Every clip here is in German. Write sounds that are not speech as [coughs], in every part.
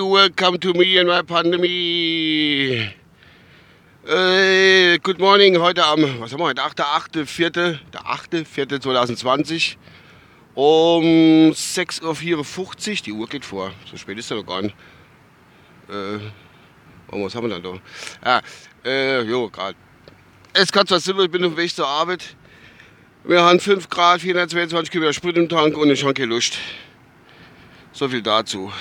Welcome to me and my pandemie. Äh, good morning, heute am, was haben wir heute, 8.8.4., der 8.4.2020 um 6.54 Uhr, die Uhr geht vor, so spät ist er noch gar nicht. Äh, was haben wir dann da? Ja, äh, jo, gerade. Es kann zwar Silber, ich bin auf dem Weg zur Arbeit. Wir haben 5 Grad, 422 Kilometer Sprit im Tank und ich habe keine Lust. So viel dazu.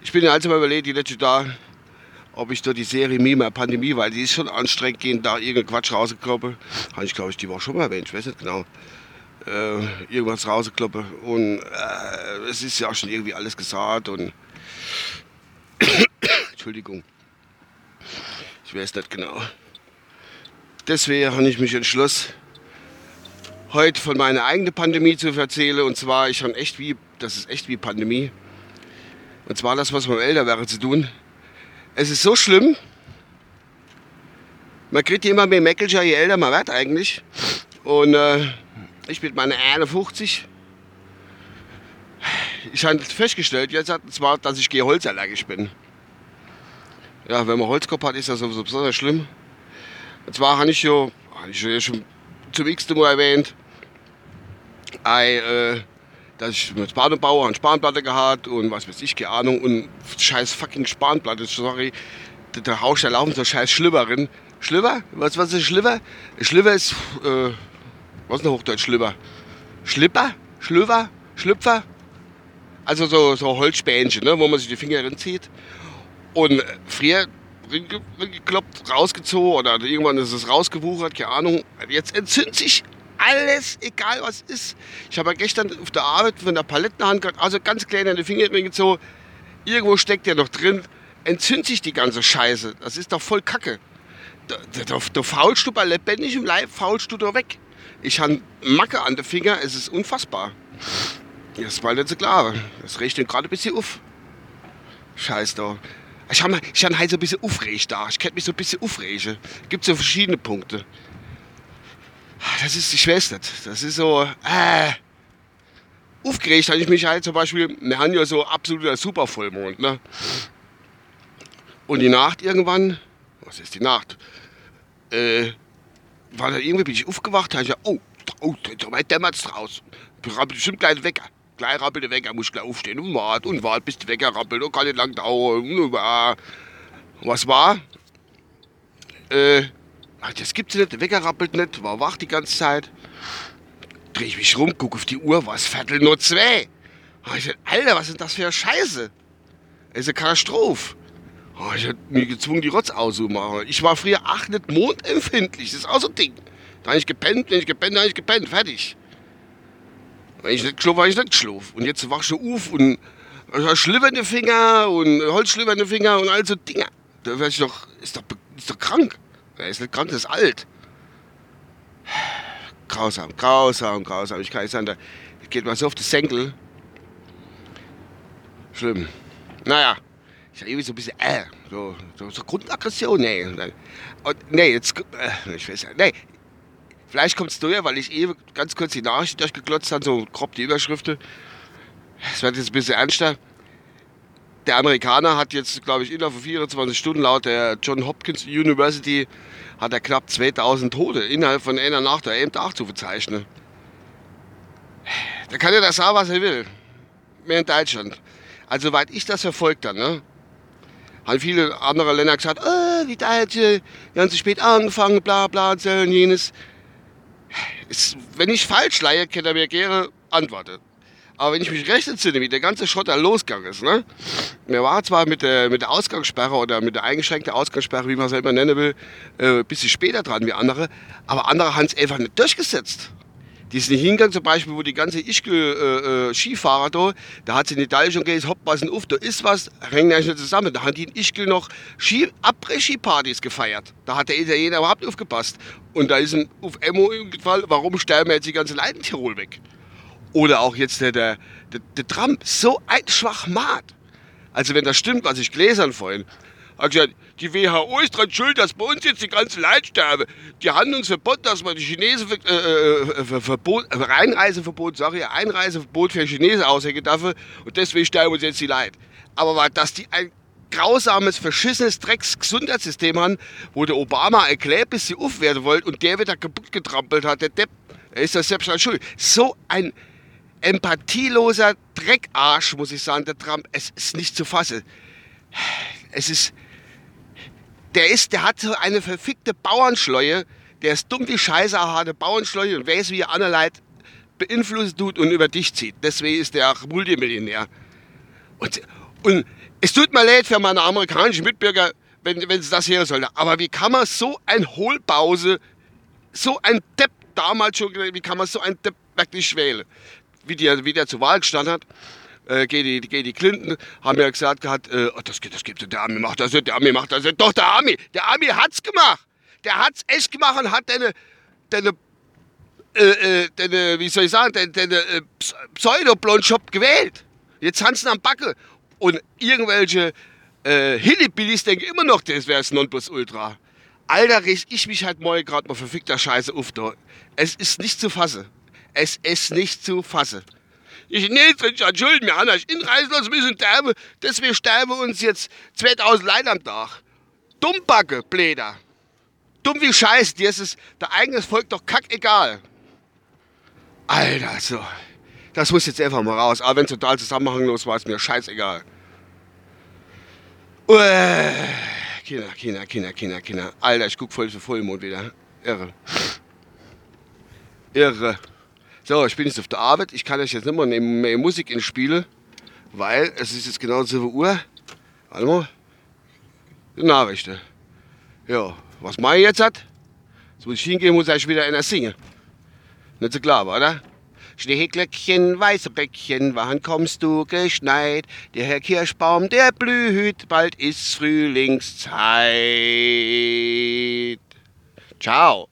Ich bin ja also mal überlegt, die letzte da, ob ich da die Serie Mima Pandemie, weil die ist schon anstrengend, gehen da irgendein Quatsch rausgekloppe. Habe ich glaube ich die Woche schon mal erwähnt, ich weiß nicht genau. Äh, irgendwas rausgekloppe. Und äh, es ist ja auch schon irgendwie alles gesagt und [coughs] Entschuldigung. Ich weiß nicht genau. Deswegen habe ich mich entschlossen, heute von meiner eigenen Pandemie zu erzählen. Und zwar, ich habe echt wie, das ist echt wie Pandemie. Und zwar das, was man älter wäre zu tun. Es ist so schlimm. Man kriegt immer mehr Mäckelcher, je älter man wird eigentlich. Und äh, ich mit meiner 51. Ich habe festgestellt, jetzt zwar, dass ich holzallergisch bin. Ja, wenn man Holzkopf hat, ist das sowieso besonders schlimm. Und zwar habe ich ja, ich schon zum x Mal erwähnt, I, äh, dass ich mit Spanbauer eine Spanplatte gehabt und was weiß ich, keine Ahnung, und scheiß fucking Spanplatte, sorry, der, der Haus, da laufen so scheiß Schlibberin. Schlibber? Was, was ist Schlibber? Schlibber ist, äh, was ist denn Hochdeutsch Schlibber? Schlipper? Schlüpfer? Schlüpfer? Also so, so Holzspänchen, ne, wo man sich die Finger reinzieht. Und früher gekloppt, rausgezogen oder irgendwann ist es rausgewuchert, keine Ahnung. Jetzt entzündet sich alles, egal was ist. Ich habe ja gestern auf der Arbeit von der Palettenhand gerade, also ganz klein an die Finger gezogen. Irgendwo steckt der noch drin. Entzündet sich die ganze Scheiße. Das ist doch voll Kacke. Da, da, da faulst du bei lebendigem Leib, faulst du da weg. Ich habe Macke an den Finger, es ist unfassbar. Das war nicht so klar. Das rechnet gerade ein bisschen auf. Scheiß da. Ich habe ich hab halt so ein bisschen aufregt da. Ich könnte mich so ein bisschen aufregen. Gibt so verschiedene Punkte. Das ist, ich weiß nicht. Das ist so, äh, aufgeregt habe ich mich halt zum Beispiel, wir haben ja so absoluter Supervollmond, ne? Und die Nacht irgendwann, was ist die Nacht? Äh, war da irgendwie, bin ich aufgewacht, habe ich gesagt, oh, oh, da weit dämmert es draußen. Bestimmt gleich Wecker. Gleich rappelt der Wecker, muss ich gleich aufstehen und wart und wart, bis der Wecker rappelt und kann nicht lang dauern. Was war? Äh, das gibt's nicht, der Wecker rappelt nicht, war wach die ganze Zeit. Dreh ich mich rum, guck auf die Uhr, was Viertel nur zwei. Ich dachte, Alter, was ist das für eine Scheiße? Das ist eine Katastrophe. Ich hab mich gezwungen, die Rotz auszumachen. Ich war früher ach nicht mondempfindlich, das ist auch so ein Ding. Da habe ich gepennt, wenn ich gepennt, habe ich gepennt, fertig. Wenn ich nicht geschlafen habe, ich nicht geschlafen. Und jetzt wachst du auf und schlimmernde Finger und holzschlimmernde Finger und all so Dinger. Da werde ich doch, ist doch, ist doch krank. Er ist nicht krank, er ist alt. Grausam, grausam, grausam. Ich kann nicht sagen, da geht mal so auf die Senkel. Schlimm. Naja, ich habe irgendwie so ein bisschen, äh, so, so, so Grundaggression, nee. Und, nee, jetzt, äh, ich weiß ja, nee. Vielleicht kommt es durch, weil ich eben ganz kurz die Nachricht durchgeklotzt habe, so grob die Überschriften. Es wird jetzt ein bisschen ernster der Amerikaner hat jetzt, glaube ich, innerhalb von 24 Stunden laut der John Hopkins University hat er knapp 2000 Tote innerhalb von einer Nacht oder einem Tag zu verzeichnen. Da kann er das sagen, was er will. Mehr in Deutschland. Also, soweit ich das verfolgt habe, ne, haben viele andere Länder gesagt, oh, die Deutsche, die haben zu spät angefangen, bla bla und so und jenes. Ist, wenn ich falsch leihe, kann er mir gerne antworten. Aber wenn ich mich recht entsinne, wie der ganze Schotter losgegangen ist, ne? Wir waren zwar mit der, mit der Ausgangssperre oder mit der eingeschränkten Ausgangssperre, wie man es immer nennen will, äh, ein bisschen später dran wie andere, aber andere haben es einfach nicht durchgesetzt. Die sind nicht hingegangen, zum Beispiel, wo die ganze Ischgl-Skifahrer äh, da, da hat sie in Italien schon gesagt, hopp, passen auf, da ist was, hängen eigentlich nicht zusammen. Da haben die in Ischgl noch Ski, Après-Ski-Partys gefeiert. Da hat der Italiener überhaupt aufgepasst. Und da ist ein auf Emo im Fall, warum sterben jetzt die ganze Leute in Tirol weg? Oder auch jetzt der, der, der, der Trump, so ein Schwachmat. Also wenn das stimmt, was ich gelesen vorhin, Hat gesagt, die WHO ist daran schuld, dass bei uns jetzt die ganzen Leute sterben. Die haben uns verboten, dass wir die Chinesen äh, äh, Verbot, äh, Einreiseverbot, sag ich, Einreiseverbot für Chinesen aushängen dürfen und deswegen sterben uns jetzt die Leute. Aber dass die ein grausames, verschissenes Drecksgesundheitssystem haben, wo der Obama erklärt, bis sie aufwerten wollte und der wieder kaputt getrampelt hat, der Depp, er ist das selbst schuld. So ein empathieloser Dreckarsch, muss ich sagen, der Trump. Es ist nicht zu fassen. Es ist, der ist, der hat so eine verfickte Bauernschleue, der ist dumm wie Scheiße, harte Bauernschleue und weiß, wie er andere Leute beeinflusst tut und über dich zieht. Deswegen ist der auch Multimillionär. Und, und es tut mir leid für meine amerikanischen Mitbürger, wenn, wenn sie das hören sollen. Aber wie kann man so ein Hohlbause, so ein Depp damals schon, wie kann man so ein Depp wirklich wählen? Wie der, wie der zur Wahl gestanden hat, äh, gegen, die, gegen die Clinton, haben ja gesagt gehabt, äh, oh, das, das gibt der Army macht das nicht, der Army macht das nicht. Doch, der Army, der Army hat's gemacht. Der hat's echt gemacht und hat deine, deine äh, äh, deine, wie soll ich sagen, deine, deine äh, Pseudo-Blondshop gewählt. Jetzt haben sie am Backe. Und irgendwelche äh, Hillbillies denken immer noch, das wäre das Nonplusultra. Alter, riech ich mich halt mal gerade mal verfickter Scheiße auf da. Es ist nicht zu fassen. Es ist nicht zu fassen. Ich nicht, wenn ich entschuldigen mir anders inreisen lassen müssen sterben, deswegen sterben uns jetzt 2000 Leute am Tag. Dummbacke, Bläder. Dumm wie Scheiß, dir ist es der eigenes Volk doch kackegal. Alter, so. Das muss jetzt einfach mal raus. Aber wenn es total zusammenhanglos war, ist mir scheißegal. Uäh. Kinder, Kinder, Kinder, Kinder, Kinder. Alter, ich guck voll für Vollmond wieder. Irre. Irre. So, ich bin jetzt auf der Arbeit. Ich kann euch jetzt nicht mehr, mehr Musik ins Spiele, weil es ist jetzt genau 7 Uhr. Warte mal. Nachrichten. Ja, was mache ich jetzt? Jetzt muss ich hingehen, muss ich wieder einer singen. Nicht so klar, oder? Schneeglöckchen, weiße Bäckchen, wann kommst du geschneit? Der Herr Kirschbaum, der blüht, bald ist Frühlingszeit. Ciao.